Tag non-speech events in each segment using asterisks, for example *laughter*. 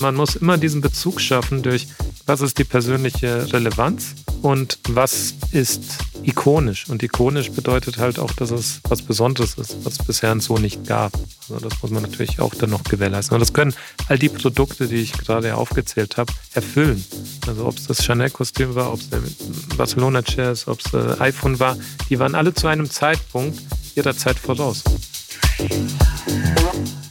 Man muss immer diesen Bezug schaffen durch, was ist die persönliche Relevanz und was ist ikonisch. Und ikonisch bedeutet halt auch, dass es was Besonderes ist, was es bisher so nicht gab. Also das muss man natürlich auch dann noch gewährleisten. Und das können all die Produkte, die ich gerade aufgezählt habe, erfüllen. Also ob es das Chanel-Kostüm war, ob es der Barcelona Chairs, ob es äh, iPhone war, die waren alle zu einem Zeitpunkt ihrer Zeit voraus.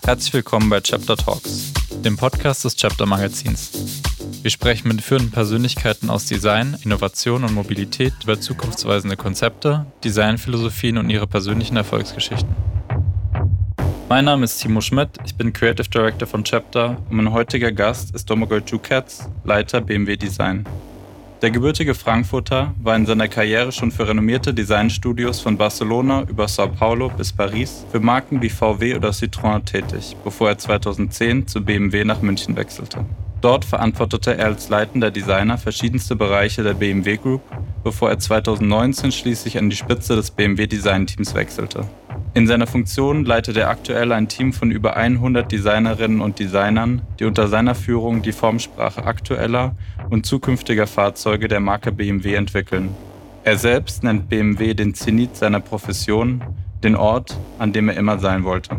Herzlich willkommen bei Chapter Talks, dem Podcast des Chapter Magazins. Wir sprechen mit führenden Persönlichkeiten aus Design, Innovation und Mobilität über zukunftsweisende Konzepte, Designphilosophien und ihre persönlichen Erfolgsgeschichten. Mein Name ist Timo Schmidt, ich bin Creative Director von Chapter und mein heutiger Gast ist Domagoj Jukats, Leiter BMW Design. Der gebürtige Frankfurter war in seiner Karriere schon für renommierte Designstudios von Barcelona über Sao Paulo bis Paris für Marken wie VW oder Citroën tätig, bevor er 2010 zu BMW nach München wechselte. Dort verantwortete er als leitender Designer verschiedenste Bereiche der BMW Group, bevor er 2019 schließlich an die Spitze des BMW Design Teams wechselte. In seiner Funktion leitet er aktuell ein Team von über 100 Designerinnen und Designern, die unter seiner Führung die Formsprache aktueller und zukünftiger Fahrzeuge der Marke BMW entwickeln. Er selbst nennt BMW den Zenit seiner Profession, den Ort, an dem er immer sein wollte.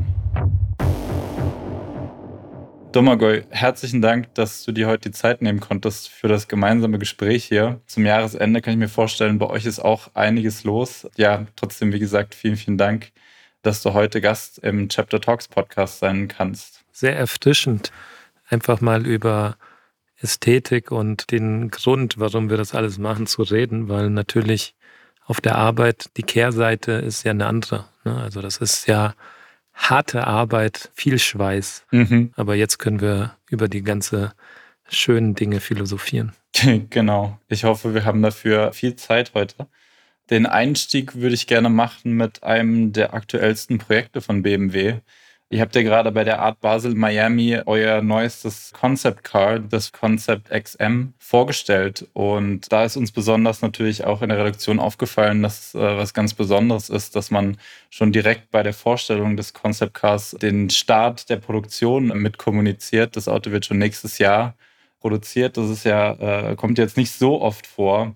Domagoj, herzlichen Dank, dass du dir heute die Zeit nehmen konntest für das gemeinsame Gespräch hier. Zum Jahresende kann ich mir vorstellen, bei euch ist auch einiges los. Ja, trotzdem, wie gesagt, vielen, vielen Dank dass du heute Gast im Chapter Talks Podcast sein kannst. Sehr erfrischend, einfach mal über Ästhetik und den Grund, warum wir das alles machen, zu reden, weil natürlich auf der Arbeit die Kehrseite ist ja eine andere. Ne? Also das ist ja harte Arbeit, viel Schweiß. Mhm. Aber jetzt können wir über die ganze schönen Dinge philosophieren. *laughs* Genau. Ich hoffe, wir haben dafür viel Zeit heute. Den Einstieg würde ich gerne machen mit einem der aktuellsten Projekte von BMW. Ihr habt ja gerade bei der Art Basel Miami euer neuestes Concept Car, das Concept XM, vorgestellt. Und da ist uns besonders natürlich auch in der Redaktion aufgefallen, dass äh, was ganz Besonderes ist, dass man schon direkt bei der Vorstellung des Concept Cars den Start der Produktion mit kommuniziert. Das Auto wird schon nächstes Jahr produziert. Das ist ja, äh, kommt jetzt nicht so oft vor.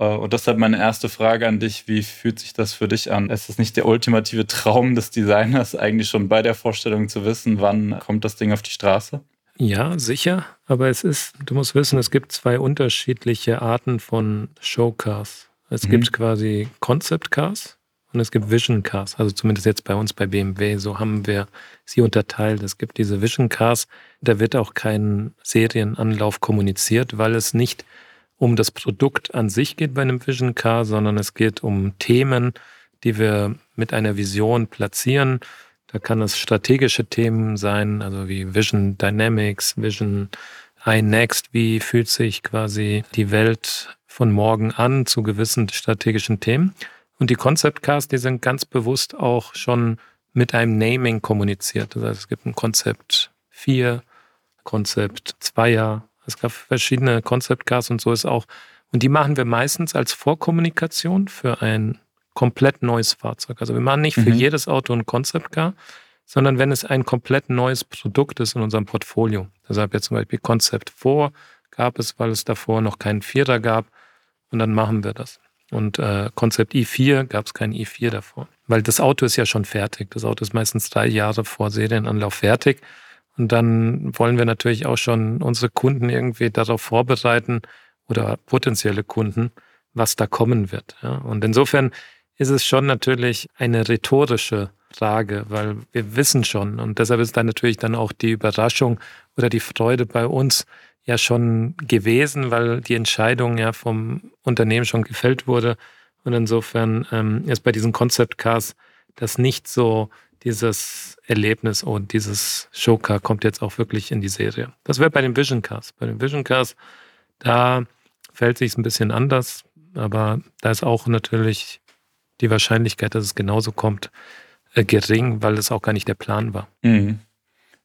Äh, und deshalb meine erste Frage an dich, wie fühlt sich das für dich an? Ist es nicht der ultimative Traum des Designers, eigentlich schon bei der Vorstellung zu wissen, wann kommt das Ding auf die Straße? Ja, sicher. Aber es ist, du musst wissen, es gibt zwei unterschiedliche Arten von Showcars. Es mhm. gibt quasi Concept Cars und es gibt Vision Cars. Also zumindest jetzt bei uns bei BMW. So haben wir sie unterteilt. Es gibt diese Vision Cars. Da wird auch kein Serienanlauf kommuniziert, weil es nicht um das Produkt an sich geht bei einem Vision Car, sondern es geht um Themen, die wir mit einer Vision platzieren. Da kann es strategische Themen sein, also wie Vision Dynamics, Vision iNext, wie fühlt sich quasi die Welt von morgen an zu gewissen strategischen Themen. Und die Concept Cars, die sind ganz bewusst auch schon mit einem Naming kommuniziert. Das heißt, es gibt ein Konzept 4, Konzept 2er, es gab verschiedene Concept Cars und so ist auch. Und die machen wir meistens als Vorkommunikation für ein komplett neues Fahrzeug. Also wir machen nicht für mhm. jedes Auto ein Concept Car, sondern wenn es ein komplett neues Produkt ist in unserem Portfolio. Deshalb jetzt zum Beispiel Concept 4 gab es, weil es davor noch keinen Vierer gab. Und dann machen wir das. Und äh, Concept i4 gab es kein i4 davor. Weil das Auto ist ja schon fertig. Das Auto ist meistens drei Jahre vor Serienanlauf fertig. Und dann wollen wir natürlich auch schon unsere Kunden irgendwie darauf vorbereiten oder potenzielle Kunden, was da kommen wird. Ja. Und insofern ist es schon natürlich eine rhetorische Frage, weil wir wissen schon und deshalb ist dann natürlich dann auch die Überraschung oder die Freude bei uns ja schon gewesen, weil die Entscheidung ja vom Unternehmen schon gefällt wurde. Und insofern ähm, ist bei diesen Concept Cars das nicht so dieses Erlebnis und dieses Showcar kommt jetzt auch wirklich in die Serie. Das wäre bei den Vision Cars. Bei den Vision Cars, da fällt sich ein bisschen anders, aber da ist auch natürlich die Wahrscheinlichkeit, dass es genauso kommt, äh, gering, weil es auch gar nicht der Plan war. Mhm.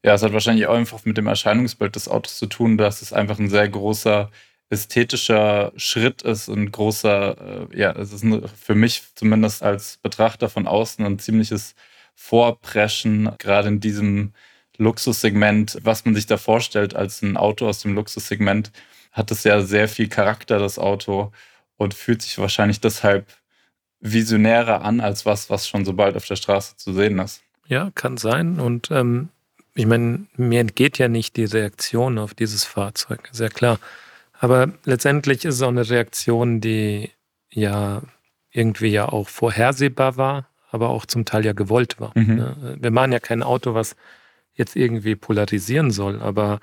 Ja, es hat wahrscheinlich auch einfach mit dem Erscheinungsbild des Autos zu tun, dass es einfach ein sehr großer ästhetischer Schritt ist, ein großer, äh, ja, es ist ein, für mich zumindest als Betrachter von außen ein ziemliches Vorpreschen, gerade in diesem Luxussegment, was man sich da vorstellt als ein Auto aus dem Luxussegment, hat es ja sehr viel Charakter, das Auto, und fühlt sich wahrscheinlich deshalb visionärer an als was, was schon so bald auf der Straße zu sehen ist. Ja, kann sein. Und ähm, ich meine, mir entgeht ja nicht die Reaktion auf dieses Fahrzeug, sehr klar. Aber letztendlich ist es auch eine Reaktion, die ja irgendwie ja auch vorhersehbar war, aber auch zum Teil ja gewollt war. Mhm. Ne? Wir machen ja kein Auto, was jetzt irgendwie polarisieren soll, aber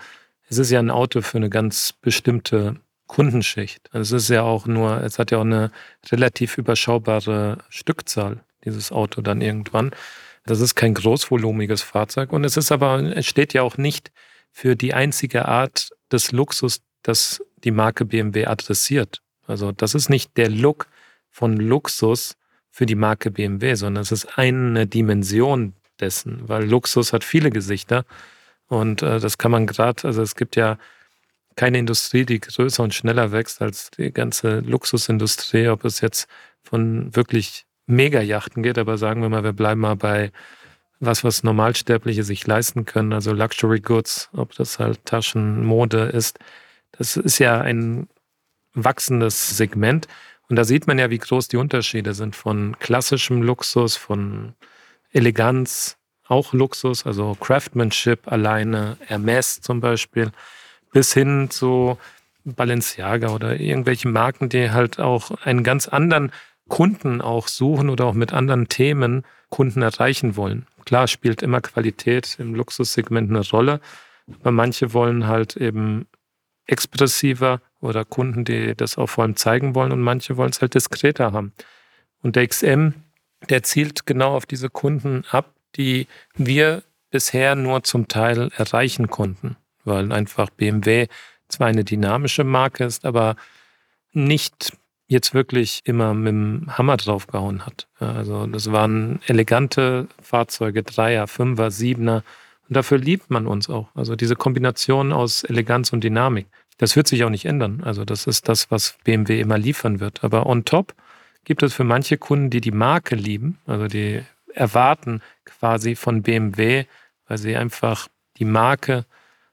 es ist ja ein Auto für eine ganz bestimmte Kundenschicht. Also es ist ja auch nur, es hat ja auch eine relativ überschaubare Stückzahl, dieses Auto dann irgendwann. Das ist kein großvolumiges Fahrzeug und es ist aber, es steht ja auch nicht für die einzige Art des Luxus, das die Marke BMW adressiert. Also das ist nicht der Look von Luxus für die Marke BMW, sondern es ist eine Dimension dessen, weil Luxus hat viele Gesichter und äh, das kann man gerade, also es gibt ja keine Industrie, die größer und schneller wächst als die ganze Luxusindustrie, ob es jetzt von wirklich Mega-Yachten geht, aber sagen wir mal, wir bleiben mal bei was, was Normalsterbliche sich leisten können, also Luxury Goods, ob das halt Taschen, Mode ist. Das ist ja ein wachsendes Segment. Und da sieht man ja, wie groß die Unterschiede sind von klassischem Luxus, von Eleganz, auch Luxus, also Craftsmanship alleine, Hermes zum Beispiel, bis hin zu Balenciaga oder irgendwelche Marken, die halt auch einen ganz anderen Kunden auch suchen oder auch mit anderen Themen Kunden erreichen wollen. Klar spielt immer Qualität im Luxussegment eine Rolle, aber manche wollen halt eben expressiver oder Kunden, die das auch vor allem zeigen wollen und manche wollen es halt diskreter haben. Und der XM, der zielt genau auf diese Kunden ab, die wir bisher nur zum Teil erreichen konnten, weil einfach BMW zwar eine dynamische Marke ist, aber nicht jetzt wirklich immer mit dem Hammer draufgehauen hat. Also das waren elegante Fahrzeuge, Dreier, Fünfer, Siebener. Und dafür liebt man uns auch. Also diese Kombination aus Eleganz und Dynamik. Das wird sich auch nicht ändern. Also das ist das, was BMW immer liefern wird. Aber on top gibt es für manche Kunden, die die Marke lieben, also die erwarten quasi von BMW, weil sie einfach die Marke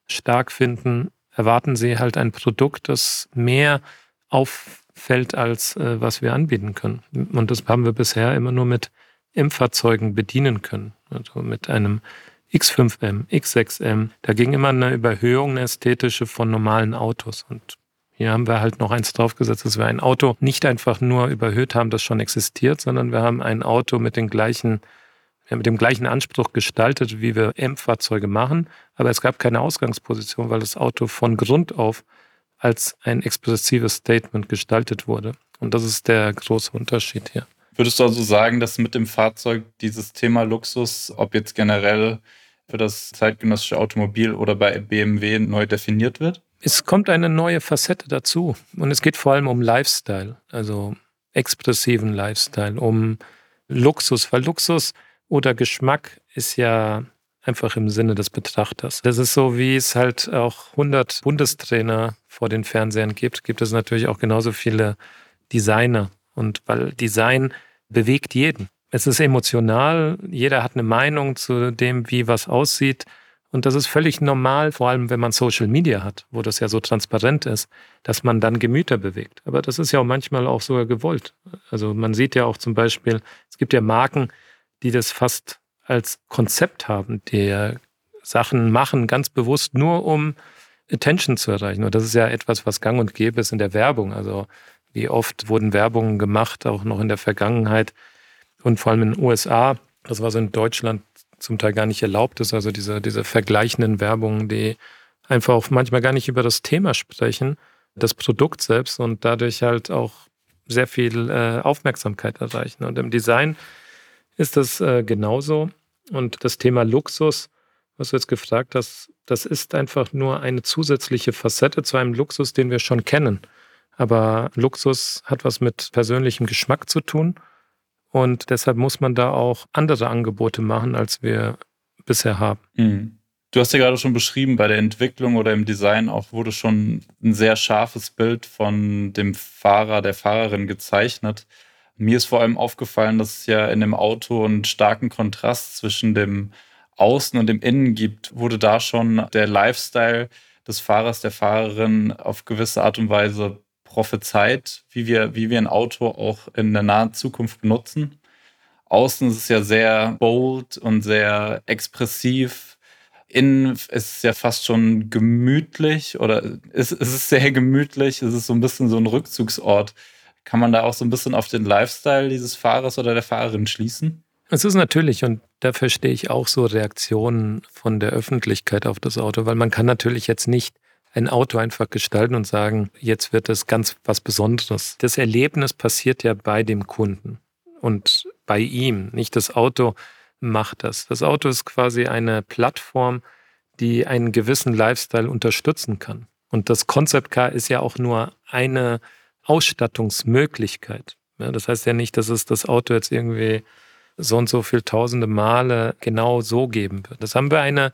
stark finden, erwarten sie halt ein Produkt, das mehr auffällt, als äh, was wir anbieten können. Und das haben wir bisher immer nur mit M-Fahrzeugen bedienen können. Also mit einem X5M, X6M. Da ging immer eine Überhöhung, eine ästhetische von normalen Autos. Und hier haben wir halt noch eins draufgesetzt, dass wir ein Auto nicht einfach nur überhöht haben, das schon existiert, sondern wir haben ein Auto mit den gleichen mit dem gleichen Anspruch gestaltet, wie wir M-Fahrzeuge machen, aber es gab keine Ausgangsposition, weil das Auto von Grund auf als ein expressives Statement gestaltet wurde. Und das ist der große Unterschied hier. Würdest du also sagen, dass mit dem Fahrzeug dieses Thema Luxus, ob jetzt generell für das zeitgenössische Automobil oder bei BMW neu definiert wird? Es kommt eine neue Facette dazu. Und es geht vor allem um Lifestyle, also expressiven Lifestyle, um Luxus, weil Luxus oder Geschmack ist ja einfach im Sinne des Betrachters. Das ist so, wie es halt auch 100 Bundestrainer vor den Fernsehern gibt, gibt es natürlich auch genauso viele Designer. Und weil Design bewegt jeden. Es ist emotional, jeder hat eine Meinung zu dem, wie was aussieht. Und das ist völlig normal, vor allem wenn man Social Media hat, wo das ja so transparent ist, dass man dann Gemüter bewegt. Aber das ist ja auch manchmal auch sogar gewollt. Also man sieht ja auch zum Beispiel, es gibt ja Marken, die das fast als Konzept haben, die Sachen machen, ganz bewusst nur um Attention zu erreichen. Und das ist ja etwas, was gang und gäbe ist in der Werbung. Also wie oft wurden Werbungen gemacht, auch noch in der Vergangenheit und vor allem in den USA. Das war so in Deutschland zum Teil gar nicht erlaubt ist. Also diese, diese vergleichenden Werbungen, die einfach auch manchmal gar nicht über das Thema sprechen, das Produkt selbst und dadurch halt auch sehr viel äh, Aufmerksamkeit erreichen. Und im Design ist das äh, genauso. Und das Thema Luxus, was du jetzt gefragt hast, das ist einfach nur eine zusätzliche Facette zu einem Luxus, den wir schon kennen. Aber Luxus hat was mit persönlichem Geschmack zu tun. Und deshalb muss man da auch andere Angebote machen, als wir bisher haben. Mhm. Du hast ja gerade schon beschrieben, bei der Entwicklung oder im Design auch wurde schon ein sehr scharfes Bild von dem Fahrer, der Fahrerin gezeichnet. Mir ist vor allem aufgefallen, dass es ja in dem Auto einen starken Kontrast zwischen dem Außen und im Innen gibt, wurde da schon der Lifestyle des Fahrers, der Fahrerin auf gewisse Art und Weise prophezeit, wie wir, wie wir ein Auto auch in der nahen Zukunft benutzen. Außen ist es ja sehr bold und sehr expressiv. Innen ist es ja fast schon gemütlich oder es, es ist sehr gemütlich. Es ist so ein bisschen so ein Rückzugsort. Kann man da auch so ein bisschen auf den Lifestyle dieses Fahrers oder der Fahrerin schließen? Es ist natürlich, und da verstehe ich auch so Reaktionen von der Öffentlichkeit auf das Auto, weil man kann natürlich jetzt nicht ein Auto einfach gestalten und sagen, jetzt wird es ganz was Besonderes. Das Erlebnis passiert ja bei dem Kunden und bei ihm, nicht das Auto macht das. Das Auto ist quasi eine Plattform, die einen gewissen Lifestyle unterstützen kann. Und das Concept Car ist ja auch nur eine Ausstattungsmöglichkeit. Ja, das heißt ja nicht, dass es das Auto jetzt irgendwie so und so viel tausende Male genau so geben wird. Das haben wir eine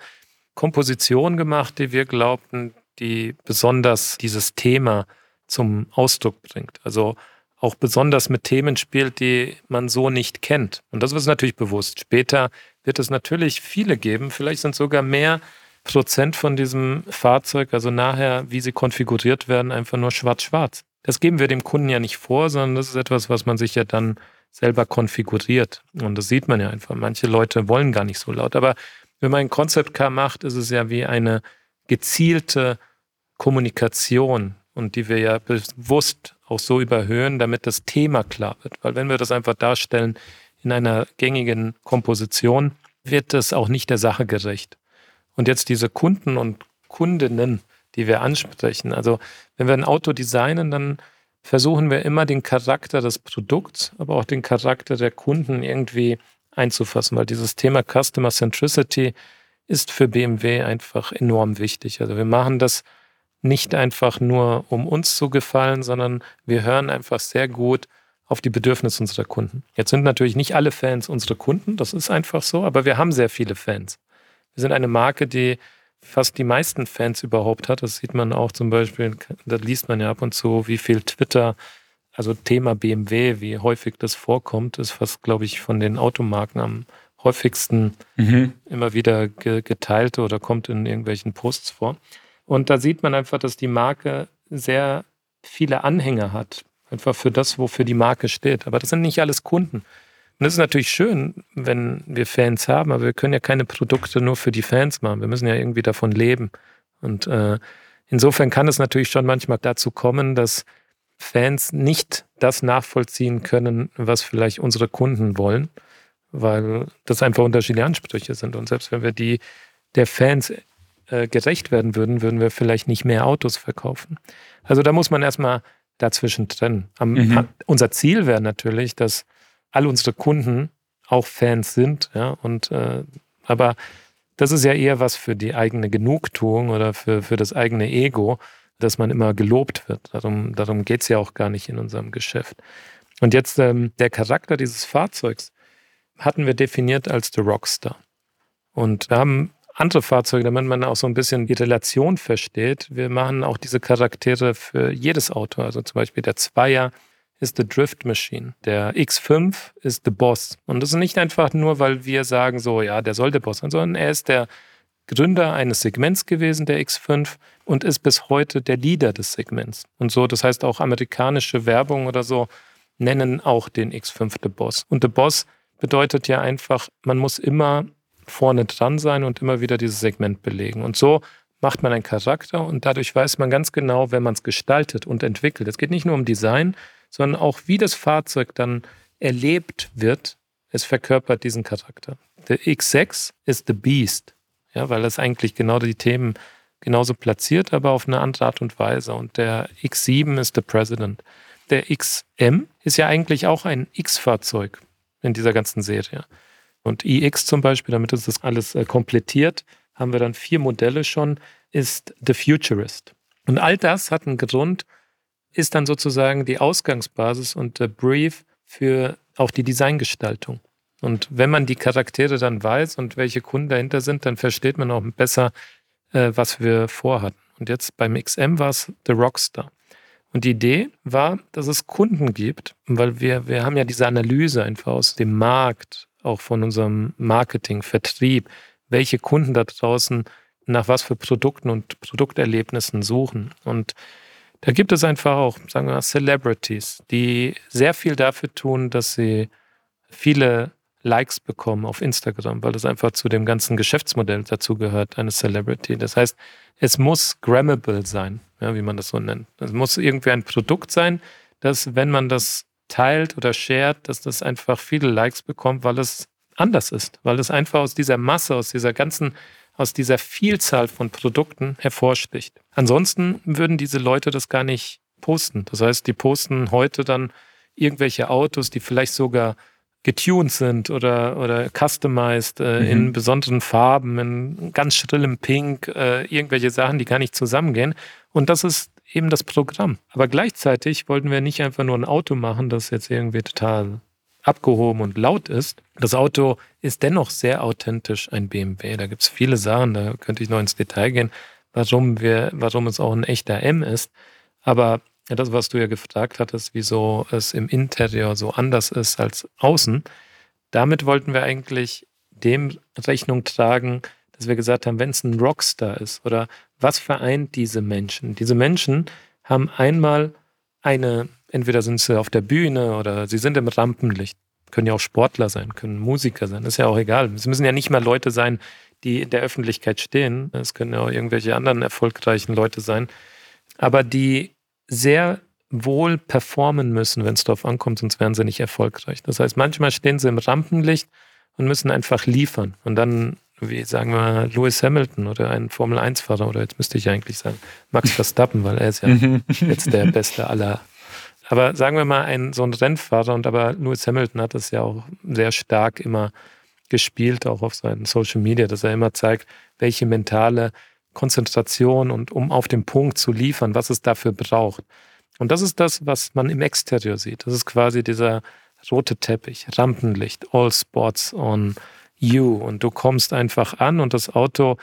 Komposition gemacht, die wir glaubten, die besonders dieses Thema zum Ausdruck bringt. Also auch besonders mit Themen spielt, die man so nicht kennt. Und das ist natürlich bewusst. Später wird es natürlich viele geben, vielleicht sind sogar mehr Prozent von diesem Fahrzeug, also nachher, wie sie konfiguriert werden, einfach nur schwarz-schwarz. Das geben wir dem Kunden ja nicht vor, sondern das ist etwas, was man sich ja dann selber konfiguriert. Und das sieht man ja einfach. Manche Leute wollen gar nicht so laut. Aber wenn man ein Concept Car macht, ist es ja wie eine gezielte Kommunikation und die wir ja bewusst auch so überhöhen, damit das Thema klar wird. Weil wenn wir das einfach darstellen in einer gängigen Komposition, wird das auch nicht der Sache gerecht. Und jetzt diese Kunden und Kundinnen, die wir ansprechen. Also wenn wir ein Auto designen, dann versuchen wir immer den Charakter des Produkts, aber auch den Charakter der Kunden irgendwie einzufassen, weil dieses Thema Customer Centricity ist für BMW einfach enorm wichtig. Also wir machen das nicht einfach nur, um uns zu gefallen, sondern wir hören einfach sehr gut auf die Bedürfnisse unserer Kunden. Jetzt sind natürlich nicht alle Fans unsere Kunden, das ist einfach so, aber wir haben sehr viele Fans. Wir sind eine Marke, die fast die meisten Fans überhaupt hat. Das sieht man auch zum Beispiel, da liest man ja ab und zu, wie viel Twitter, also Thema BMW, wie häufig das vorkommt, ist fast, glaube ich, von den Automarken am häufigsten mhm. immer wieder geteilt oder kommt in irgendwelchen Posts vor. Und da sieht man einfach, dass die Marke sehr viele Anhänger hat. Einfach für das, wofür die Marke steht. Aber das sind nicht alles Kunden. Und das ist natürlich schön, wenn wir Fans haben, aber wir können ja keine Produkte nur für die Fans machen. Wir müssen ja irgendwie davon leben. Und äh, insofern kann es natürlich schon manchmal dazu kommen, dass Fans nicht das nachvollziehen können, was vielleicht unsere Kunden wollen, weil das einfach unterschiedliche Ansprüche sind. Und selbst wenn wir die der Fans äh, gerecht werden würden, würden wir vielleicht nicht mehr Autos verkaufen. Also da muss man erstmal dazwischen trennen. Am, mhm. Unser Ziel wäre natürlich, dass all unsere Kunden auch Fans sind, ja, und äh, aber das ist ja eher was für die eigene Genugtuung oder für, für das eigene Ego, dass man immer gelobt wird. Darum, darum geht es ja auch gar nicht in unserem Geschäft. Und jetzt ähm, der Charakter dieses Fahrzeugs hatten wir definiert als The Rockstar. Und wir haben andere Fahrzeuge, damit man auch so ein bisschen die Relation versteht. Wir machen auch diese Charaktere für jedes Auto. Also zum Beispiel der Zweier ist The Drift Machine. Der X5 ist The Boss. Und das ist nicht einfach nur, weil wir sagen so, ja, der soll der Boss sein, sondern er ist der Gründer eines Segments gewesen, der X5, und ist bis heute der Leader des Segments. Und so, das heißt auch amerikanische Werbung oder so nennen auch den X5 The Boss. Und The Boss bedeutet ja einfach, man muss immer vorne dran sein und immer wieder dieses Segment belegen. Und so macht man einen Charakter und dadurch weiß man ganz genau, wenn man es gestaltet und entwickelt. Es geht nicht nur um Design, sondern auch, wie das Fahrzeug dann erlebt wird. Es verkörpert diesen Charakter. Der X6 ist The Beast, ja, weil es eigentlich genau die Themen genauso platziert, aber auf eine andere Art und Weise. Und der X7 ist The President. Der XM ist ja eigentlich auch ein X-Fahrzeug in dieser ganzen Serie. Und iX zum Beispiel, damit uns das alles äh, komplettiert, haben wir dann vier Modelle schon, ist The Futurist. Und all das hat einen Grund, ist dann sozusagen die Ausgangsbasis und der Brief für auch die Designgestaltung. Und wenn man die Charaktere dann weiß und welche Kunden dahinter sind, dann versteht man auch besser, äh, was wir vorhatten. Und jetzt beim XM war es The Rockstar. Und die Idee war, dass es Kunden gibt, weil wir, wir haben ja diese Analyse einfach aus dem Markt, auch von unserem Marketing, Vertrieb. welche Kunden da draußen nach was für Produkten und Produkterlebnissen suchen. Und da gibt es einfach auch, sagen wir mal, Celebrities, die sehr viel dafür tun, dass sie viele Likes bekommen auf Instagram, weil das einfach zu dem ganzen Geschäftsmodell dazu gehört, eine Celebrity. Das heißt, es muss grammable sein, ja, wie man das so nennt. Es muss irgendwie ein Produkt sein, dass, wenn man das teilt oder shared, dass das einfach viele Likes bekommt, weil es anders ist, weil es einfach aus dieser Masse, aus dieser ganzen, aus dieser Vielzahl von Produkten hervorsticht. Ansonsten würden diese Leute das gar nicht posten. Das heißt, die posten heute dann irgendwelche Autos, die vielleicht sogar getuned sind oder, oder customized äh, mhm. in besonderen Farben, in ganz schrillem Pink, äh, irgendwelche Sachen, die gar nicht zusammengehen. Und das ist eben das Programm. Aber gleichzeitig wollten wir nicht einfach nur ein Auto machen, das jetzt irgendwie total abgehoben und laut ist. Das Auto ist dennoch sehr authentisch ein BMW. Da gibt es viele Sachen, da könnte ich noch ins Detail gehen, warum, wir, warum es auch ein echter M ist. Aber ja, das, was du ja gefragt hattest, wieso es im Interieur so anders ist als außen, damit wollten wir eigentlich dem Rechnung tragen, dass wir gesagt haben, wenn es ein Rockstar ist oder was vereint diese Menschen? Diese Menschen haben einmal eine, entweder sind sie auf der Bühne oder sie sind im Rampenlicht, können ja auch Sportler sein, können Musiker sein, ist ja auch egal. Es müssen ja nicht mal Leute sein, die in der Öffentlichkeit stehen. Es können ja auch irgendwelche anderen erfolgreichen Leute sein. Aber die sehr wohl performen müssen, wenn es darauf ankommt, sonst wären sie nicht erfolgreich. Das heißt, manchmal stehen sie im Rampenlicht und müssen einfach liefern. Und dann, wie sagen wir, Lewis Hamilton oder ein Formel-1-Fahrer, oder jetzt müsste ich eigentlich sagen, Max Verstappen, weil er ist ja *laughs* jetzt der Beste aller. Aber sagen wir mal, ein, so ein Rennfahrer, und aber Lewis Hamilton hat das ja auch sehr stark immer gespielt, auch auf seinen Social Media, dass er immer zeigt, welche mentale Konzentration und um auf den Punkt zu liefern, was es dafür braucht. Und das ist das, was man im Exterior sieht. Das ist quasi dieser rote Teppich, Rampenlicht, All Spots on You. Und du kommst einfach an und das Auto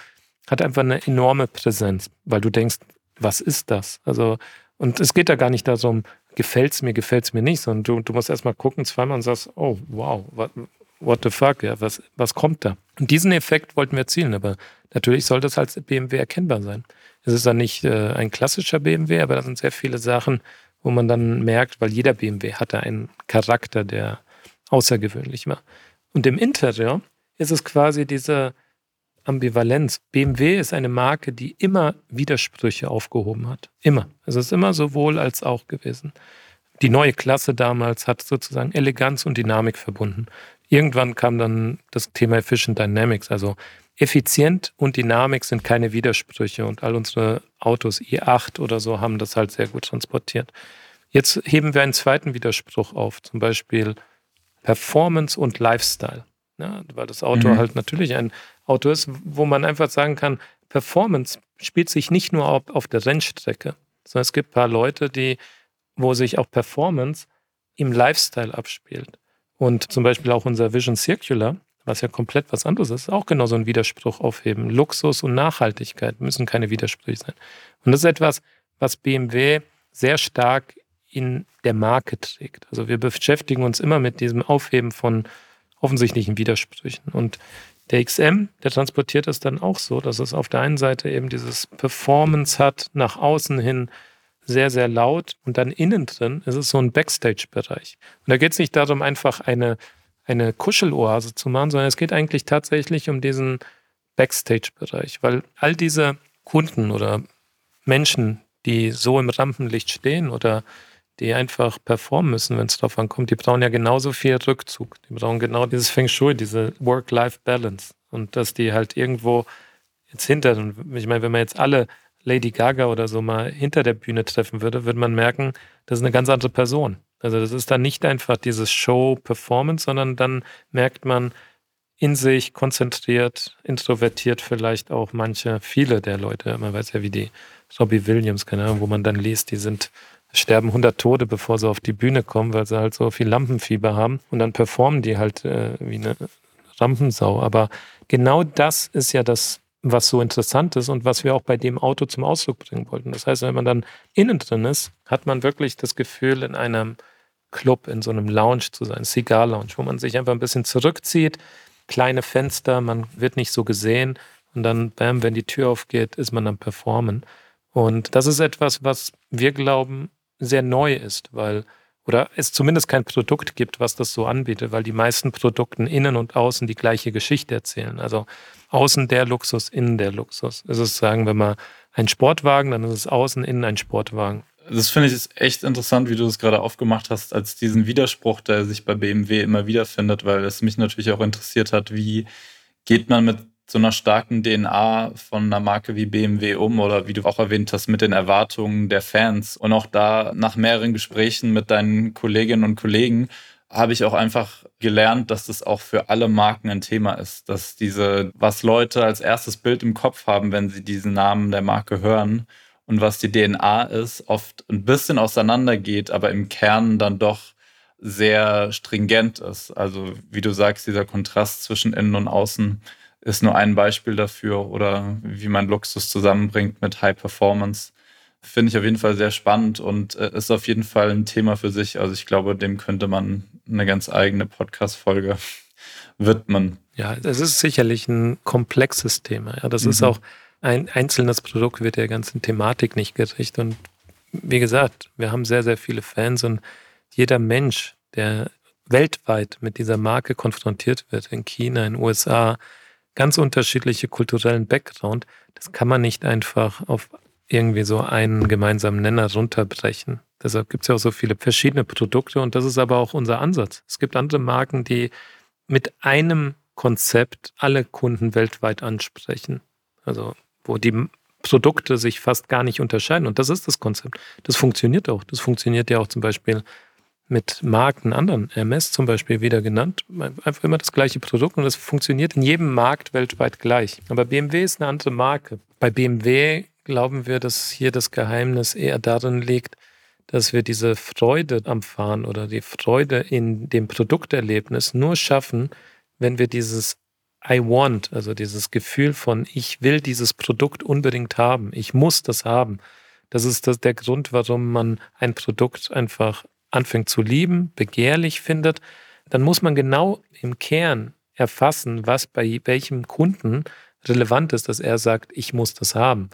hat einfach eine enorme Präsenz, weil du denkst, was ist das? Also, und es geht da gar nicht darum, gefällt es mir, gefällt es mir nicht, sondern du, du musst erstmal gucken zweimal und sagst, oh, wow, what, the fuck, ja, was, was kommt da? Und diesen Effekt wollten wir erzielen, aber natürlich soll das als BMW erkennbar sein. Es ist dann nicht äh, ein klassischer BMW, aber da sind sehr viele Sachen, wo man dann merkt, weil jeder BMW hatte einen Charakter, der außergewöhnlich war. Und im Interieur ist es quasi diese Ambivalenz. BMW ist eine Marke, die immer Widersprüche aufgehoben hat. Immer. Es ist immer sowohl als auch gewesen. Die neue Klasse damals hat sozusagen Eleganz und Dynamik verbunden. Irgendwann kam dann das Thema Efficient Dynamics, also effizient und Dynamik sind keine Widersprüche und all unsere Autos i8 oder so haben das halt sehr gut transportiert. Jetzt heben wir einen zweiten Widerspruch auf, zum Beispiel Performance und Lifestyle. Ja, weil das Auto mhm. halt natürlich ein Auto ist, wo man einfach sagen kann, Performance spielt sich nicht nur auf, auf der Rennstrecke, sondern es gibt ein paar Leute, die, wo sich auch Performance im Lifestyle abspielt. Und zum Beispiel auch unser Vision Circular, was ja komplett was anderes ist, auch genau so ein Widerspruch aufheben. Luxus und Nachhaltigkeit müssen keine Widersprüche sein. Und das ist etwas, was BMW sehr stark in der Marke trägt. Also wir beschäftigen uns immer mit diesem Aufheben von offensichtlichen Widersprüchen. Und der XM, der transportiert es dann auch so, dass es auf der einen Seite eben dieses Performance hat, nach außen hin sehr, sehr laut und dann innen drin ist es so ein Backstage-Bereich. Und da geht es nicht darum, einfach eine, eine Kuscheloase zu machen, sondern es geht eigentlich tatsächlich um diesen Backstage-Bereich, weil all diese Kunden oder Menschen, die so im Rampenlicht stehen oder die einfach performen müssen, wenn es drauf ankommt, die brauchen ja genauso viel Rückzug. Die brauchen genau dieses Feng Shui, diese Work-Life-Balance. Und dass die halt irgendwo jetzt hinter, ich meine, wenn man jetzt alle Lady Gaga oder so mal hinter der Bühne treffen würde, würde man merken, das ist eine ganz andere Person. Also das ist dann nicht einfach dieses Show-Performance, sondern dann merkt man in sich konzentriert, introvertiert vielleicht auch manche, viele der Leute. Man weiß ja, wie die Robbie Williams, keine Ahnung, wo man dann liest, die sind sterben 100 Tote, bevor sie auf die Bühne kommen, weil sie halt so viel Lampenfieber haben. Und dann performen die halt äh, wie eine Rampensau. Aber genau das ist ja das was so interessant ist und was wir auch bei dem Auto zum Ausdruck bringen wollten. Das heißt, wenn man dann innen drin ist, hat man wirklich das Gefühl, in einem Club, in so einem Lounge zu sein, Cigar Lounge, wo man sich einfach ein bisschen zurückzieht, kleine Fenster, man wird nicht so gesehen und dann, bam, wenn die Tür aufgeht, ist man am Performen. Und das ist etwas, was wir glauben, sehr neu ist, weil oder es zumindest kein Produkt gibt, was das so anbietet, weil die meisten Produkten innen und außen die gleiche Geschichte erzählen. Also außen der Luxus, innen der Luxus. Es ist, sagen wir mal, ein Sportwagen, dann ist es außen, innen ein Sportwagen. Das finde ich echt interessant, wie du es gerade aufgemacht hast, als diesen Widerspruch, der sich bei BMW immer wiederfindet, weil es mich natürlich auch interessiert hat, wie geht man mit so einer starken DNA von einer Marke wie BMW um oder wie du auch erwähnt hast, mit den Erwartungen der Fans. Und auch da nach mehreren Gesprächen mit deinen Kolleginnen und Kollegen habe ich auch einfach gelernt, dass das auch für alle Marken ein Thema ist. Dass diese, was Leute als erstes Bild im Kopf haben, wenn sie diesen Namen der Marke hören und was die DNA ist, oft ein bisschen auseinandergeht, aber im Kern dann doch sehr stringent ist. Also wie du sagst, dieser Kontrast zwischen innen und außen ist nur ein Beispiel dafür oder wie man Luxus zusammenbringt mit High Performance. Finde ich auf jeden Fall sehr spannend und äh, ist auf jeden Fall ein Thema für sich. Also ich glaube, dem könnte man eine ganz eigene Podcast-Folge *laughs* widmen. Ja, es ist sicherlich ein komplexes Thema. Ja, das mhm. ist auch ein einzelnes Produkt wird der ganzen Thematik nicht gerecht. Und wie gesagt, wir haben sehr, sehr viele Fans und jeder Mensch, der weltweit mit dieser Marke konfrontiert wird, in China, in den USA, ganz unterschiedliche kulturellen Background, das kann man nicht einfach auf irgendwie so einen gemeinsamen Nenner runterbrechen. Deshalb gibt es ja auch so viele verschiedene Produkte und das ist aber auch unser Ansatz. Es gibt andere Marken, die mit einem Konzept alle Kunden weltweit ansprechen. Also wo die Produkte sich fast gar nicht unterscheiden. Und das ist das Konzept. Das funktioniert auch. Das funktioniert ja auch zum Beispiel mit Marken anderen, Hermes zum Beispiel wieder genannt, einfach immer das gleiche Produkt und das funktioniert in jedem Markt weltweit gleich. Aber BMW ist eine andere Marke. Bei BMW glauben wir, dass hier das Geheimnis eher darin liegt, dass wir diese Freude am Fahren oder die Freude in dem Produkterlebnis nur schaffen, wenn wir dieses I want, also dieses Gefühl von ich will dieses Produkt unbedingt haben, ich muss das haben. Das ist das, der Grund, warum man ein Produkt einfach anfängt zu lieben, begehrlich findet, dann muss man genau im Kern erfassen, was bei welchem Kunden relevant ist, dass er sagt, ich muss das haben.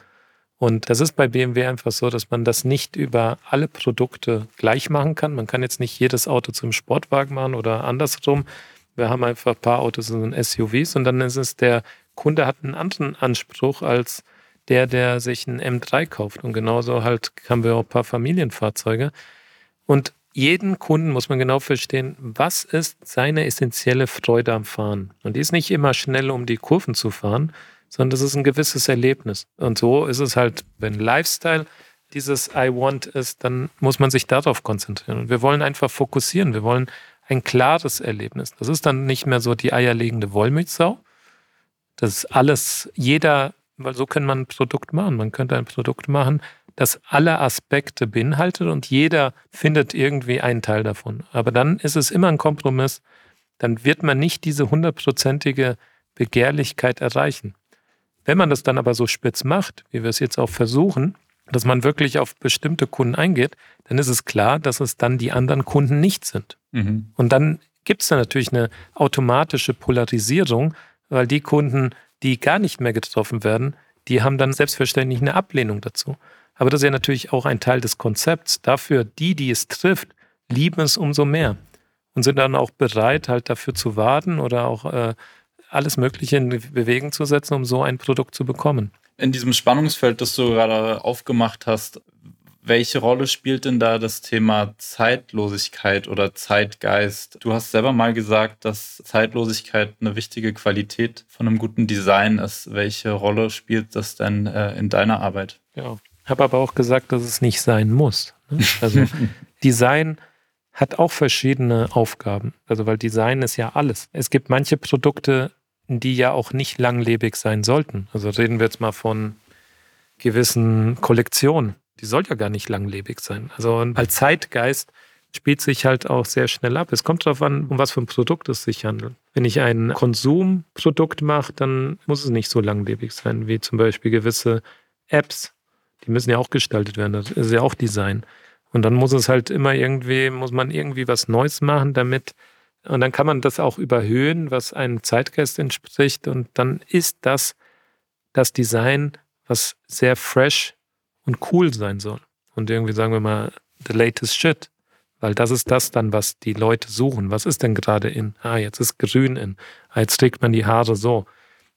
Und das ist bei BMW einfach so, dass man das nicht über alle Produkte gleich machen kann. Man kann jetzt nicht jedes Auto zum Sportwagen machen oder andersrum. Wir haben einfach ein paar Autos in SUVs und dann ist es der Kunde hat einen anderen Anspruch als der, der sich einen M3 kauft. Und genauso halt haben wir auch ein paar Familienfahrzeuge. Und jeden Kunden muss man genau verstehen, was ist seine essentielle Freude am Fahren. Und die ist nicht immer schnell, um die Kurven zu fahren, sondern das ist ein gewisses Erlebnis. Und so ist es halt, wenn Lifestyle dieses I want ist, dann muss man sich darauf konzentrieren. Und wir wollen einfach fokussieren. Wir wollen ein klares Erlebnis. Das ist dann nicht mehr so die eierlegende Wollmilchsau. Das ist alles, jeder, weil so kann man ein Produkt machen. Man könnte ein Produkt machen, das alle Aspekte beinhaltet und jeder findet irgendwie einen Teil davon. Aber dann ist es immer ein Kompromiss. Dann wird man nicht diese hundertprozentige Begehrlichkeit erreichen. Wenn man das dann aber so spitz macht, wie wir es jetzt auch versuchen, dass man wirklich auf bestimmte Kunden eingeht, dann ist es klar, dass es dann die anderen Kunden nicht sind. Mhm. Und dann gibt es da natürlich eine automatische Polarisierung, weil die Kunden, die gar nicht mehr getroffen werden, die haben dann selbstverständlich eine Ablehnung dazu. Aber das ist ja natürlich auch ein Teil des Konzepts. Dafür, die, die es trifft, lieben es umso mehr und sind dann auch bereit, halt dafür zu warten oder auch äh, alles Mögliche in Bewegung zu setzen, um so ein Produkt zu bekommen. In diesem Spannungsfeld, das du gerade aufgemacht hast, welche Rolle spielt denn da das Thema Zeitlosigkeit oder Zeitgeist? Du hast selber mal gesagt, dass Zeitlosigkeit eine wichtige Qualität von einem guten Design ist. Welche Rolle spielt das denn äh, in deiner Arbeit? Ja, habe aber auch gesagt, dass es nicht sein muss. Ne? Also *laughs* Design hat auch verschiedene Aufgaben. Also weil Design ist ja alles. Es gibt manche Produkte, die ja auch nicht langlebig sein sollten. Also reden wir jetzt mal von gewissen Kollektionen. Die soll ja gar nicht langlebig sein. Also als Zeitgeist spielt sich halt auch sehr schnell ab. Es kommt darauf an, um was für ein Produkt es sich handelt. Wenn ich ein Konsumprodukt mache, dann muss es nicht so langlebig sein, wie zum Beispiel gewisse Apps, die müssen ja auch gestaltet werden. Das ist ja auch Design. Und dann muss es halt immer irgendwie, muss man irgendwie was Neues machen, damit Und dann kann man das auch überhöhen, was einem Zeitgeist entspricht. Und dann ist das das Design, was sehr fresh und cool sein soll. Und irgendwie sagen wir mal, the latest shit. Weil das ist das dann, was die Leute suchen. Was ist denn gerade in? Ah, jetzt ist grün in. Ah, jetzt trägt man die Haare so.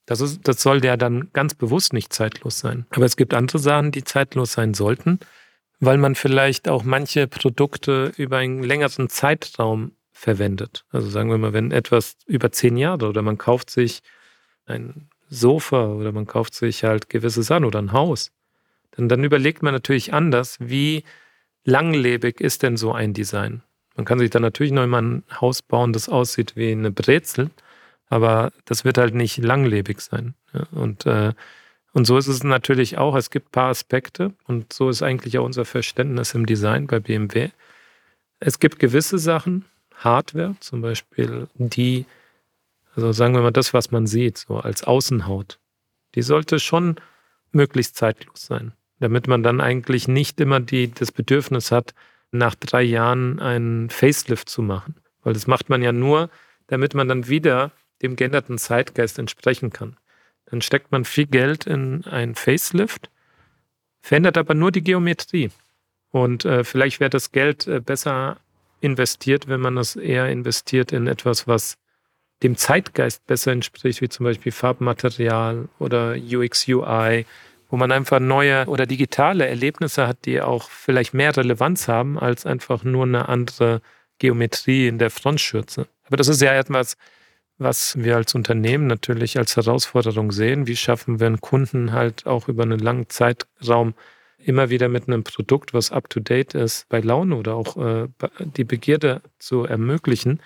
Das, ist, das soll ja dann ganz bewusst nicht zeitlos sein. Aber es gibt andere Sachen, die zeitlos sein sollten, weil man vielleicht auch manche Produkte über einen längeren Zeitraum verwendet. Also sagen wir mal, wenn etwas über zehn Jahre oder man kauft sich ein Sofa oder man kauft sich halt gewisse Sachen oder ein Haus, dann, dann überlegt man natürlich anders, wie langlebig ist denn so ein Design? Man kann sich dann natürlich noch immer ein Haus bauen, das aussieht wie eine Brezel, aber das wird halt nicht langlebig sein. Und, äh, und so ist es natürlich auch. Es gibt ein paar Aspekte und so ist eigentlich auch unser Verständnis im Design bei BMW. Es gibt gewisse Sachen, Hardware zum Beispiel, die, also sagen wir mal das, was man sieht, so als Außenhaut, die sollte schon möglichst zeitlos sein damit man dann eigentlich nicht immer die, das Bedürfnis hat, nach drei Jahren einen Facelift zu machen. Weil das macht man ja nur, damit man dann wieder dem geänderten Zeitgeist entsprechen kann. Dann steckt man viel Geld in einen Facelift, verändert aber nur die Geometrie. Und äh, vielleicht wäre das Geld äh, besser investiert, wenn man es eher investiert in etwas, was dem Zeitgeist besser entspricht, wie zum Beispiel Farbmaterial oder UX, UI, wo man einfach neue oder digitale Erlebnisse hat, die auch vielleicht mehr Relevanz haben als einfach nur eine andere Geometrie in der Frontschürze. Aber das ist ja etwas, was wir als Unternehmen natürlich als Herausforderung sehen. Wie schaffen wir einen Kunden halt auch über einen langen Zeitraum immer wieder mit einem Produkt, was up-to-date ist, bei Laune oder auch äh, die Begierde zu ermöglichen.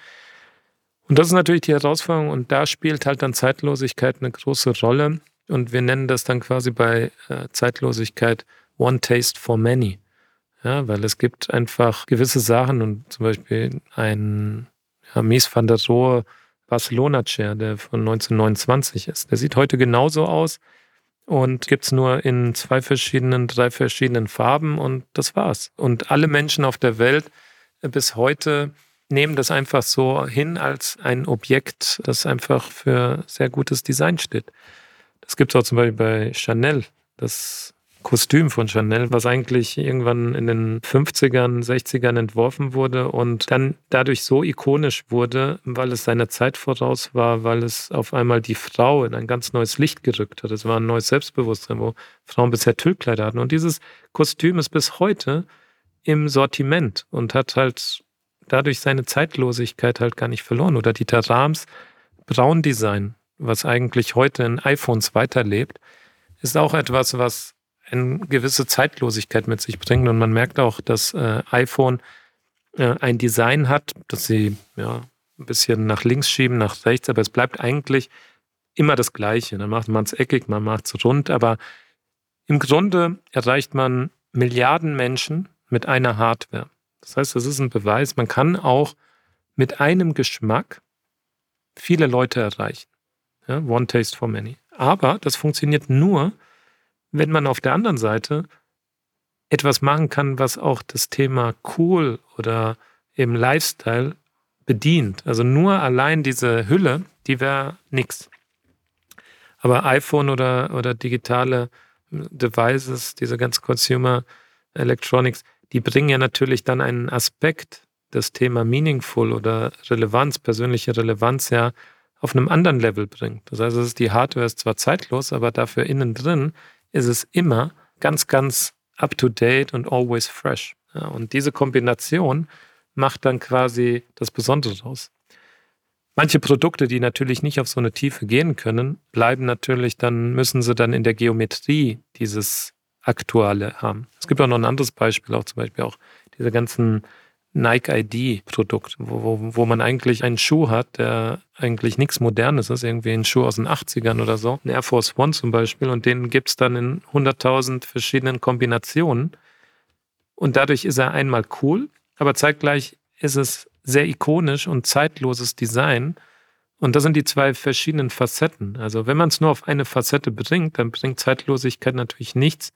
Und das ist natürlich die Herausforderung und da spielt halt dann Zeitlosigkeit eine große Rolle. Und wir nennen das dann quasi bei äh, Zeitlosigkeit One Taste for Many. Ja, weil es gibt einfach gewisse Sachen und zum Beispiel ein ja, Mies van der Rohe Barcelona-Chair, der von 1929 ist. Der sieht heute genauso aus und gibt es nur in zwei verschiedenen, drei verschiedenen Farben und das war's. Und alle Menschen auf der Welt äh, bis heute nehmen das einfach so hin als ein Objekt, das einfach für sehr gutes Design steht. Das gibt es auch zum Beispiel bei Chanel. Das Kostüm von Chanel, was eigentlich irgendwann in den 50ern, 60ern entworfen wurde und dann dadurch so ikonisch wurde, weil es seiner Zeit voraus war, weil es auf einmal die Frau in ein ganz neues Licht gerückt hat. Es war ein neues Selbstbewusstsein, wo Frauen bisher Tüllkleider hatten. Und dieses Kostüm ist bis heute im Sortiment und hat halt dadurch seine Zeitlosigkeit halt gar nicht verloren. Oder Dieter Rams Braundesign was eigentlich heute in iPhones weiterlebt, ist auch etwas, was eine gewisse Zeitlosigkeit mit sich bringt. Und man merkt auch, dass äh, iPhone äh, ein Design hat, das sie ja, ein bisschen nach links schieben, nach rechts, aber es bleibt eigentlich immer das Gleiche. Dann macht man es eckig, man macht es rund, aber im Grunde erreicht man Milliarden Menschen mit einer Hardware. Das heißt, das ist ein Beweis, man kann auch mit einem Geschmack viele Leute erreichen. Ja, One Taste for Many. Aber das funktioniert nur, wenn man auf der anderen Seite etwas machen kann, was auch das Thema cool oder eben Lifestyle bedient. Also nur allein diese Hülle, die wäre nichts. Aber iPhone oder, oder digitale Devices, diese ganzen Consumer Electronics, die bringen ja natürlich dann einen Aspekt, das Thema Meaningful oder Relevanz, persönliche Relevanz ja auf einem anderen Level bringt. Das heißt, die Hardware ist zwar zeitlos, aber dafür innen drin ist es immer ganz, ganz up to date und always fresh. Ja, und diese Kombination macht dann quasi das Besondere raus. Manche Produkte, die natürlich nicht auf so eine Tiefe gehen können, bleiben natürlich dann, müssen sie dann in der Geometrie dieses Aktuelle haben. Es gibt auch noch ein anderes Beispiel, auch zum Beispiel auch diese ganzen Nike ID-Produkt, wo, wo, man eigentlich einen Schuh hat, der eigentlich nichts Modernes ist, irgendwie ein Schuh aus den 80ern oder so, ein Air Force One zum Beispiel, und den gibt es dann in 100.000 verschiedenen Kombinationen. Und dadurch ist er einmal cool, aber zeitgleich ist es sehr ikonisch und zeitloses Design. Und das sind die zwei verschiedenen Facetten. Also wenn man es nur auf eine Facette bringt, dann bringt Zeitlosigkeit natürlich nichts,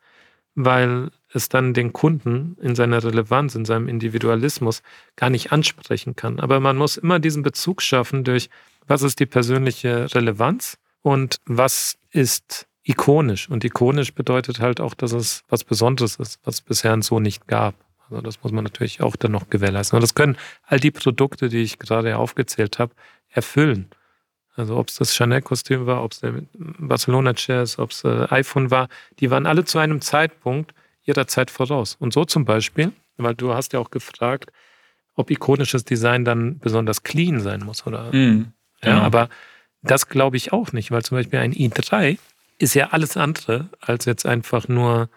weil es dann den Kunden in seiner Relevanz, in seinem Individualismus gar nicht ansprechen kann. Aber man muss immer diesen Bezug schaffen durch, was ist die persönliche Relevanz und was ist ikonisch. Und ikonisch bedeutet halt auch, dass es was Besonderes ist, was es bisher so nicht gab. Also das muss man natürlich auch dann noch gewährleisten. Und das können all die Produkte, die ich gerade aufgezählt habe, erfüllen. Also ob es das Chanel-Kostüm war, ob es der Barcelona-Chair ob es äh, iPhone war, die waren alle zu einem Zeitpunkt ihrer Zeit voraus. Und so zum Beispiel, weil du hast ja auch gefragt, ob ikonisches Design dann besonders clean sein muss, oder? Ja, genau. aber das glaube ich auch nicht, weil zum Beispiel ein i3 ist ja alles andere als jetzt einfach nur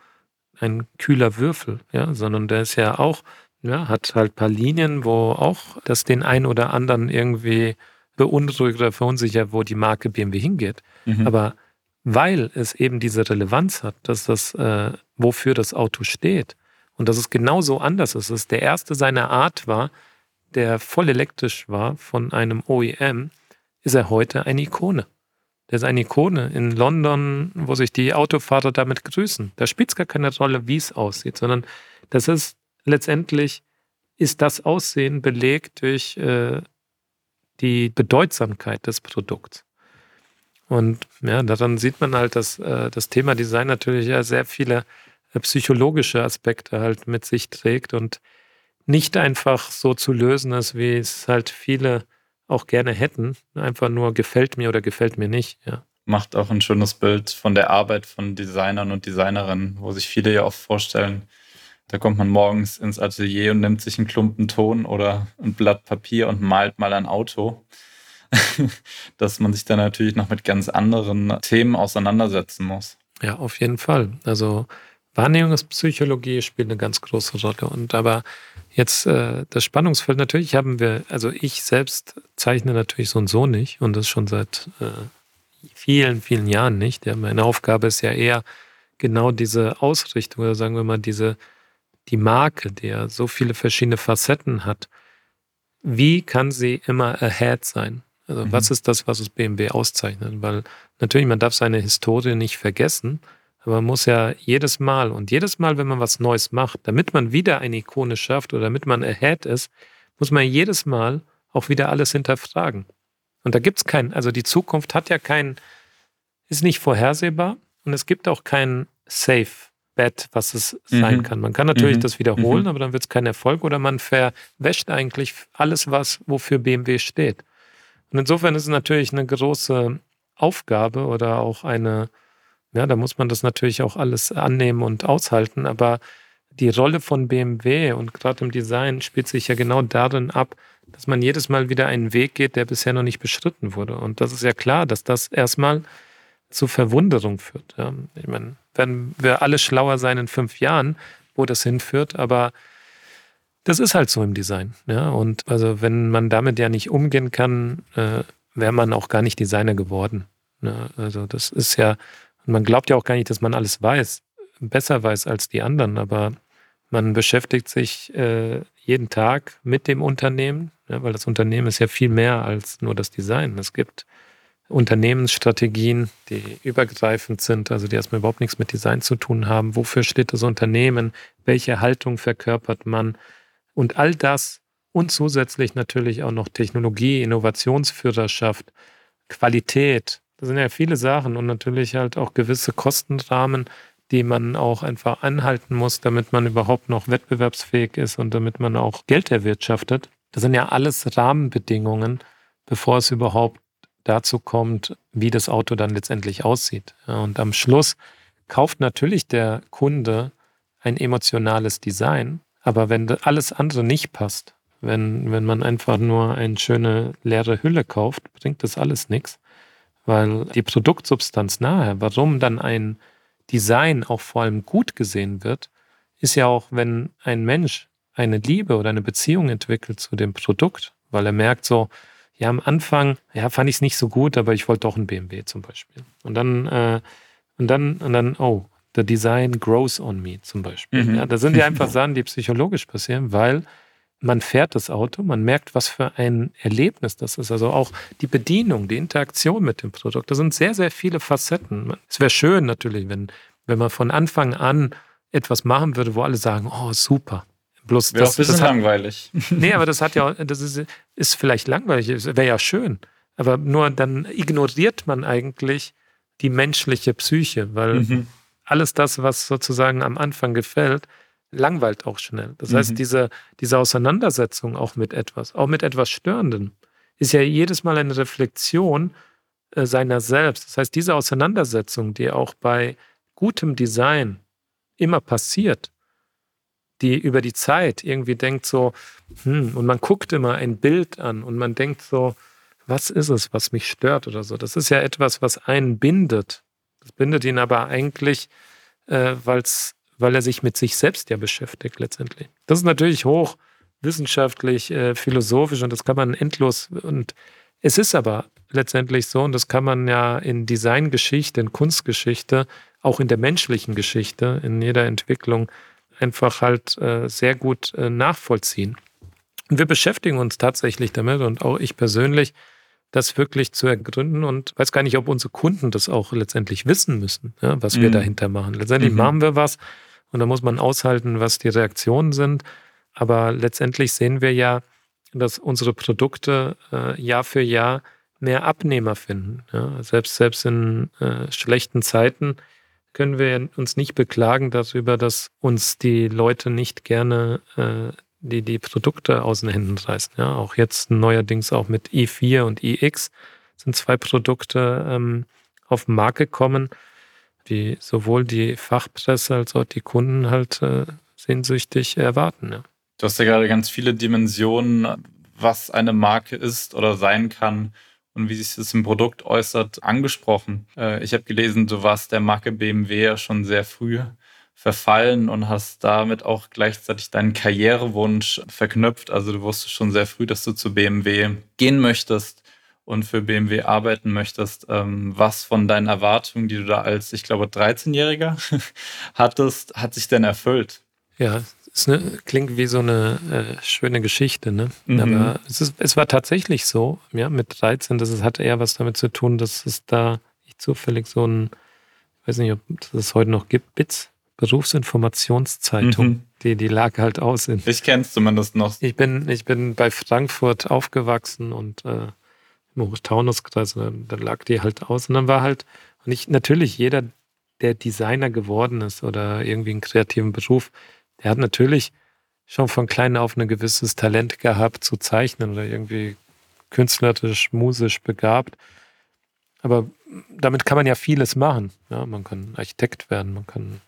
ein kühler Würfel, ja, sondern der ist ja auch, ja, hat halt ein paar Linien, wo auch das den einen oder anderen irgendwie beunruhigt oder verunsichert, wo die Marke BMW hingeht. Mhm. Aber weil es eben diese Relevanz hat, dass das, äh, wofür das Auto steht und dass es genauso anders ist, es der erste seiner Art war, der voll elektrisch war von einem OEM, ist er heute eine Ikone. Der ist eine Ikone in London, wo sich die Autofahrer damit grüßen. Da spielt es gar keine Rolle, wie es aussieht, sondern das ist letztendlich, ist das Aussehen belegt durch äh, die Bedeutsamkeit des Produkts. Und ja, daran sieht man halt, dass äh, das Thema Design natürlich ja sehr viele äh, psychologische Aspekte halt mit sich trägt und nicht einfach so zu lösen ist, wie es halt viele auch gerne hätten. Einfach nur gefällt mir oder gefällt mir nicht. Ja. Macht auch ein schönes Bild von der Arbeit von Designern und Designerinnen, wo sich viele ja oft vorstellen, da kommt man morgens ins Atelier und nimmt sich einen Klumpen Ton oder ein Blatt Papier und malt mal ein Auto. *laughs* Dass man sich dann natürlich noch mit ganz anderen Themen auseinandersetzen muss. Ja, auf jeden Fall. Also Wahrnehmungspsychologie spielt eine ganz große Rolle. Und aber Jetzt äh, das Spannungsfeld, natürlich haben wir, also ich selbst zeichne natürlich so und so nicht und das schon seit äh, vielen, vielen Jahren nicht. Ja, meine Aufgabe ist ja eher genau diese Ausrichtung oder sagen wir mal diese, die Marke, die ja so viele verschiedene Facetten hat. Wie kann sie immer ahead sein? Also mhm. was ist das, was es BMW auszeichnet? Weil natürlich, man darf seine Historie nicht vergessen, aber man muss ja jedes Mal und jedes Mal, wenn man was Neues macht, damit man wieder eine Ikone schafft oder damit man ahead ist, muss man jedes Mal auch wieder alles hinterfragen. Und da gibt es keinen, also die Zukunft hat ja keinen, ist nicht vorhersehbar und es gibt auch kein Safe Bet, was es mhm. sein kann. Man kann natürlich mhm. das wiederholen, mhm. aber dann wird es kein Erfolg oder man verwäscht eigentlich alles, was wofür BMW steht. Und insofern ist es natürlich eine große Aufgabe oder auch eine ja, da muss man das natürlich auch alles annehmen und aushalten, aber die Rolle von BMW und gerade im Design spielt sich ja genau darin ab, dass man jedes Mal wieder einen Weg geht, der bisher noch nicht beschritten wurde. Und das ist ja klar, dass das erstmal zu Verwunderung führt. Ja. Ich meine, werden wir alle schlauer sein in fünf Jahren, wo das hinführt, aber das ist halt so im Design. Ja. Und also wenn man damit ja nicht umgehen kann, äh, wäre man auch gar nicht Designer geworden. Ja. Also das ist ja man glaubt ja auch gar nicht, dass man alles weiß, besser weiß als die anderen, aber man beschäftigt sich äh, jeden Tag mit dem Unternehmen, ja, weil das Unternehmen ist ja viel mehr als nur das Design. Es gibt Unternehmensstrategien, die übergreifend sind, also die erstmal überhaupt nichts mit Design zu tun haben. Wofür steht das Unternehmen? Welche Haltung verkörpert man? Und all das und zusätzlich natürlich auch noch Technologie, Innovationsführerschaft, Qualität, das sind ja viele Sachen und natürlich halt auch gewisse Kostenrahmen, die man auch einfach anhalten muss, damit man überhaupt noch wettbewerbsfähig ist und damit man auch Geld erwirtschaftet. Das sind ja alles Rahmenbedingungen, bevor es überhaupt dazu kommt, wie das Auto dann letztendlich aussieht. und am Schluss kauft natürlich der Kunde ein emotionales Design, aber wenn alles andere nicht passt, wenn, wenn man einfach nur eine schöne leere Hülle kauft, bringt das alles nichts. Weil die Produktsubstanz nahe, warum dann ein Design auch vor allem gut gesehen wird, ist ja auch, wenn ein Mensch eine Liebe oder eine Beziehung entwickelt zu dem Produkt, weil er merkt so, ja, am Anfang, ja, fand ich es nicht so gut, aber ich wollte doch ein BMW zum Beispiel. Und dann, äh, und dann, und dann, oh, the design grows on me zum Beispiel. Mhm. Ja, da sind ja einfach *laughs* Sachen, die psychologisch passieren, weil man fährt das Auto, man merkt, was für ein Erlebnis das ist. Also auch die Bedienung, die Interaktion mit dem Produkt. Da sind sehr, sehr viele Facetten. Es wäre schön natürlich, wenn, wenn man von Anfang an etwas machen würde, wo alle sagen, oh, super. Bloß Wäre das, ein bisschen das hat, langweilig. *laughs* Nee, aber das hat ja, das ist, ist vielleicht langweilig, wäre ja schön. Aber nur dann ignoriert man eigentlich die menschliche Psyche, weil mhm. Alles das, was sozusagen am Anfang gefällt, langweilt auch schnell. Das mhm. heißt, diese, diese Auseinandersetzung auch mit etwas, auch mit etwas Störendem, ist ja jedes Mal eine Reflexion äh, seiner selbst. Das heißt, diese Auseinandersetzung, die auch bei gutem Design immer passiert, die über die Zeit irgendwie denkt so, hm, und man guckt immer ein Bild an und man denkt so, was ist es, was mich stört oder so. Das ist ja etwas, was einen bindet. Das bindet ihn aber eigentlich, äh, weil's, weil er sich mit sich selbst ja beschäftigt letztendlich. Das ist natürlich hoch wissenschaftlich, äh, philosophisch und das kann man endlos und es ist aber letztendlich so, und das kann man ja in Designgeschichte, in Kunstgeschichte, auch in der menschlichen Geschichte, in jeder Entwicklung einfach halt äh, sehr gut äh, nachvollziehen. Und wir beschäftigen uns tatsächlich damit und auch ich persönlich, das wirklich zu ergründen und weiß gar nicht, ob unsere Kunden das auch letztendlich wissen müssen, ja, was wir mhm. dahinter machen. Letztendlich mhm. machen wir was und da muss man aushalten, was die Reaktionen sind. Aber letztendlich sehen wir ja, dass unsere Produkte äh, Jahr für Jahr mehr Abnehmer finden. Ja. Selbst, selbst in äh, schlechten Zeiten können wir uns nicht beklagen darüber, dass uns die Leute nicht gerne äh, die, die Produkte aus den Händen reißen. Ja, auch jetzt neuerdings auch mit i4 und iX sind zwei Produkte ähm, auf den Markt gekommen, die sowohl die Fachpresse als auch die Kunden halt äh, sehnsüchtig erwarten. Ja. Du hast ja gerade ganz viele Dimensionen, was eine Marke ist oder sein kann und wie sich das im Produkt äußert, angesprochen. Äh, ich habe gelesen, du warst der Marke BMW ja schon sehr früh verfallen und hast damit auch gleichzeitig deinen Karrierewunsch verknüpft. Also du wusstest schon sehr früh, dass du zu BMW gehen möchtest und für BMW arbeiten möchtest. Ähm, was von deinen Erwartungen, die du da als, ich glaube, 13-Jähriger *laughs* hattest, hat sich denn erfüllt? Ja, es ne, klingt wie so eine äh, schöne Geschichte, ne? Mhm. Aber es, ist, es war tatsächlich so, ja, mit 13, das ist, hatte eher was damit zu tun, dass es da nicht zufällig so ein, ich weiß nicht, ob es heute noch gibt, BITS, Berufsinformationszeitung. Mhm. Die, die lag halt aus. In, ich kenn's zumindest noch. Ich bin, ich bin bei Frankfurt aufgewachsen und äh, im Hochtaunuskreis, da, da lag die halt aus. Und dann war halt, und ich, natürlich jeder, der Designer geworden ist oder irgendwie einen kreativen Beruf, der hat natürlich schon von klein auf ein gewisses Talent gehabt zu zeichnen oder irgendwie künstlerisch, musisch begabt. Aber damit kann man ja vieles machen. Ja, man kann Architekt werden, man kann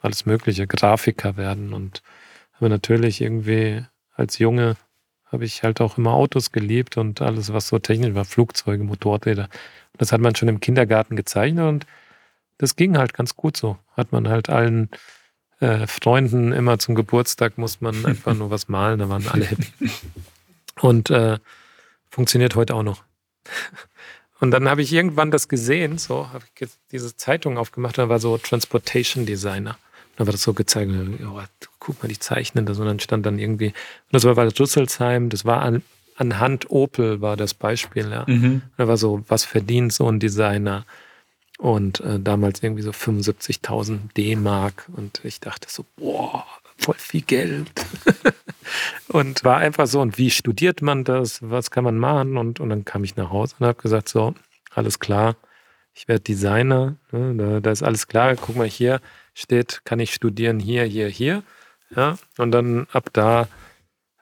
alles Mögliche, Grafiker werden und aber natürlich irgendwie als Junge habe ich halt auch immer Autos geliebt und alles, was so technisch war, Flugzeuge, Motorräder. Das hat man schon im Kindergarten gezeichnet und das ging halt ganz gut so. Hat man halt allen äh, Freunden immer zum Geburtstag muss man *laughs* einfach nur was malen, da waren alle happy. Und äh, funktioniert heute auch noch. *laughs* Und dann habe ich irgendwann das gesehen, so habe ich diese Zeitung aufgemacht, da war so Transportation Designer. Da war das so gezeigt, oh, guck mal, die zeichnen das. Und dann stand dann irgendwie, und das war bei Rüsselsheim, das war an, anhand Opel war das Beispiel, ja. Mhm. Da war so, was verdient so ein Designer? Und äh, damals irgendwie so 75.000 D-Mark. Und ich dachte so, boah, voll viel Geld. *laughs* und war einfach so, und wie studiert man das? Was kann man machen? Und, und dann kam ich nach Hause und habe gesagt, so, alles klar, ich werde Designer, ne, da, da, ist alles klar, guck mal hier, steht, kann ich studieren hier, hier, hier. Ja, und dann ab da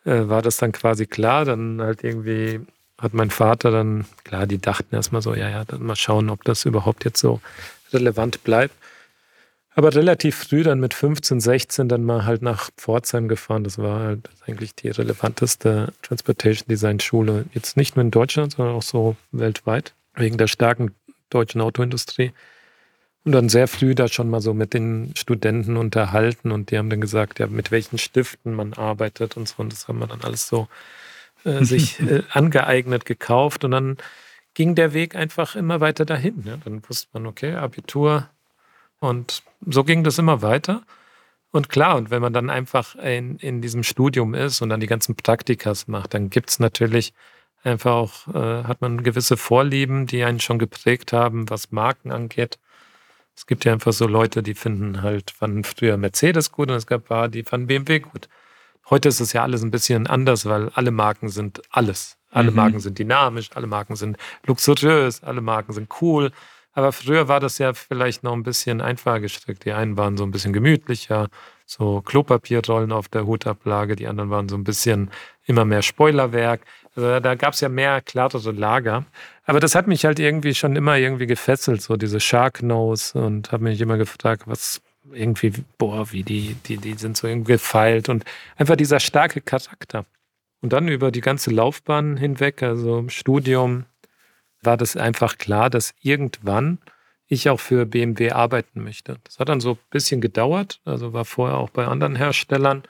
äh, war das dann quasi klar. Dann halt irgendwie hat mein Vater dann, klar, die dachten erstmal so, ja, ja, dann mal schauen, ob das überhaupt jetzt so relevant bleibt. Aber relativ früh, dann mit 15, 16, dann mal halt nach Pforzheim gefahren. Das war halt eigentlich die relevanteste Transportation Design Schule. Jetzt nicht nur in Deutschland, sondern auch so weltweit, wegen der starken deutschen Autoindustrie. Und dann sehr früh da schon mal so mit den Studenten unterhalten und die haben dann gesagt, ja, mit welchen Stiften man arbeitet und so. Und das haben wir dann alles so äh, sich *laughs* äh, angeeignet, gekauft. Und dann ging der Weg einfach immer weiter dahin. Ja. Dann wusste man, okay, Abitur. Und so ging das immer weiter. Und klar, und wenn man dann einfach in, in diesem Studium ist und dann die ganzen Praktikas macht, dann gibt es natürlich einfach auch, äh, hat man gewisse Vorlieben, die einen schon geprägt haben, was Marken angeht Es gibt ja einfach so Leute, die finden halt, fanden früher Mercedes gut und es gab paar, die fanden BMW gut. Heute ist es ja alles ein bisschen anders, weil alle Marken sind alles. Alle mhm. Marken sind dynamisch, alle Marken sind luxuriös, alle Marken sind cool. Aber früher war das ja vielleicht noch ein bisschen einfacher gestrickt. Die einen waren so ein bisschen gemütlicher, so Klopapierrollen auf der Hutablage, die anderen waren so ein bisschen immer mehr Spoilerwerk. Also da gab es ja mehr klarere Lager. Aber das hat mich halt irgendwie schon immer irgendwie gefesselt, so diese Shark Nose und habe mich immer gefragt, was irgendwie, boah, wie die, die, die sind so irgendwie gefeilt und einfach dieser starke Charakter. Und dann über die ganze Laufbahn hinweg, also im Studium, war das einfach klar, dass irgendwann ich auch für BMW arbeiten möchte. Das hat dann so ein bisschen gedauert, also war vorher auch bei anderen Herstellern,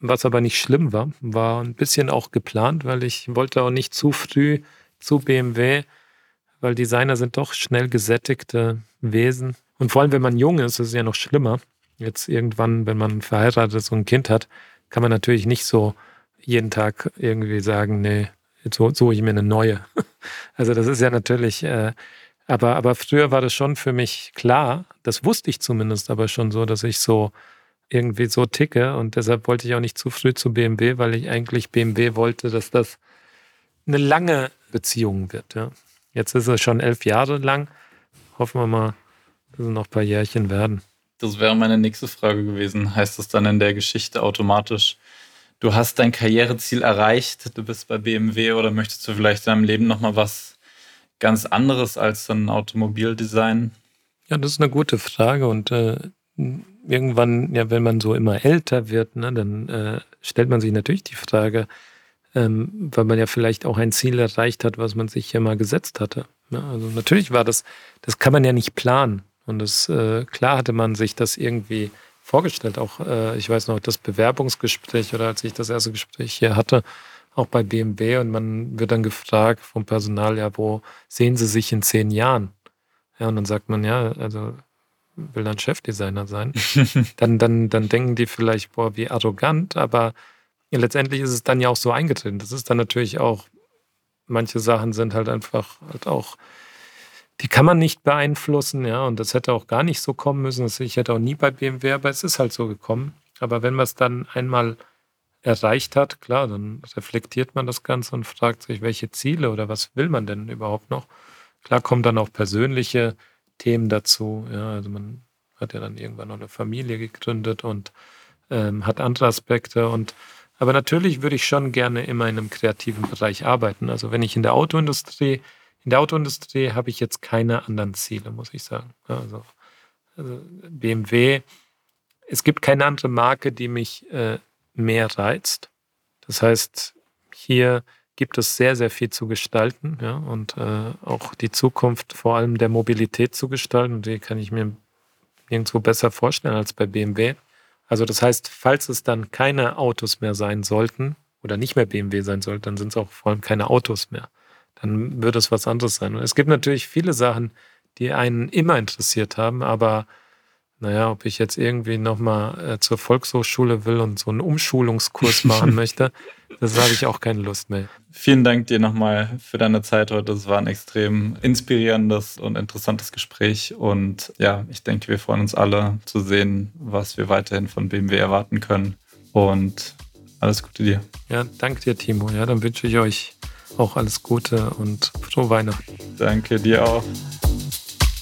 was aber nicht schlimm war, war ein bisschen auch geplant, weil ich wollte auch nicht zu früh zu BMW, weil Designer sind doch schnell gesättigte Wesen. Und vor allem, wenn man jung ist, ist es ja noch schlimmer. Jetzt irgendwann, wenn man verheiratet ist und ein Kind hat, kann man natürlich nicht so jeden Tag irgendwie sagen, nee, jetzt suche ich mir eine neue. *laughs* Also das ist ja natürlich, äh, aber, aber früher war das schon für mich klar, das wusste ich zumindest aber schon so, dass ich so irgendwie so ticke und deshalb wollte ich auch nicht zu früh zu BMW, weil ich eigentlich BMW wollte, dass das eine lange Beziehung wird. Ja. Jetzt ist es schon elf Jahre lang. Hoffen wir mal, dass es noch ein paar Jährchen werden. Das wäre meine nächste Frage gewesen. Heißt das dann in der Geschichte automatisch, du hast dein Karriereziel erreicht, du bist bei BMW oder möchtest du vielleicht in deinem Leben nochmal was ganz anderes als dann Automobildesign? Ja, das ist eine gute Frage und äh, irgendwann, ja, wenn man so immer älter wird, ne, dann äh, stellt man sich natürlich die Frage, ähm, weil man ja vielleicht auch ein Ziel erreicht hat, was man sich ja mal gesetzt hatte. Ne? also natürlich war das, das kann man ja nicht planen. Und das, äh, klar hatte man sich das irgendwie vorgestellt. Auch, äh, ich weiß noch, das Bewerbungsgespräch oder als ich das erste Gespräch hier hatte, auch bei BMW und man wird dann gefragt vom Personal, ja, wo sehen Sie sich in zehn Jahren? Ja, und dann sagt man, ja, also will dann Chefdesigner sein. *laughs* dann, dann, dann denken die vielleicht, boah, wie arrogant, aber letztendlich ist es dann ja auch so eingetreten. Das ist dann natürlich auch, manche Sachen sind halt einfach halt auch die kann man nicht beeinflussen, ja, und das hätte auch gar nicht so kommen müssen. Ich hätte auch nie bei BMW, aber es ist halt so gekommen. Aber wenn man es dann einmal erreicht hat, klar, dann reflektiert man das Ganze und fragt sich, welche Ziele oder was will man denn überhaupt noch? Klar kommen dann auch persönliche Themen dazu. Ja, also man hat ja dann irgendwann noch eine Familie gegründet und ähm, hat andere Aspekte und aber natürlich würde ich schon gerne immer in einem kreativen Bereich arbeiten. Also wenn ich in der Autoindustrie in der Autoindustrie habe ich jetzt keine anderen Ziele, muss ich sagen. Also, also BMW, es gibt keine andere Marke, die mich äh, mehr reizt. Das heißt, hier gibt es sehr, sehr viel zu gestalten ja, und äh, auch die Zukunft vor allem der Mobilität zu gestalten. Und die kann ich mir nirgendwo besser vorstellen als bei BMW. Also das heißt, falls es dann keine Autos mehr sein sollten oder nicht mehr BMW sein sollten, dann sind es auch vor allem keine Autos mehr dann wird es was anderes sein. Und es gibt natürlich viele Sachen, die einen immer interessiert haben, aber naja, ob ich jetzt irgendwie nochmal äh, zur Volkshochschule will und so einen Umschulungskurs machen *laughs* möchte, das habe ich auch keine Lust mehr. Vielen Dank dir nochmal für deine Zeit heute. Es war ein extrem inspirierendes und interessantes Gespräch. Und ja, ich denke, wir freuen uns alle zu sehen, was wir weiterhin von BMW erwarten können. Und alles Gute dir. Ja, danke dir, Timo. Ja, dann wünsche ich euch auch alles Gute und frohe Weihnachten. Danke dir auch.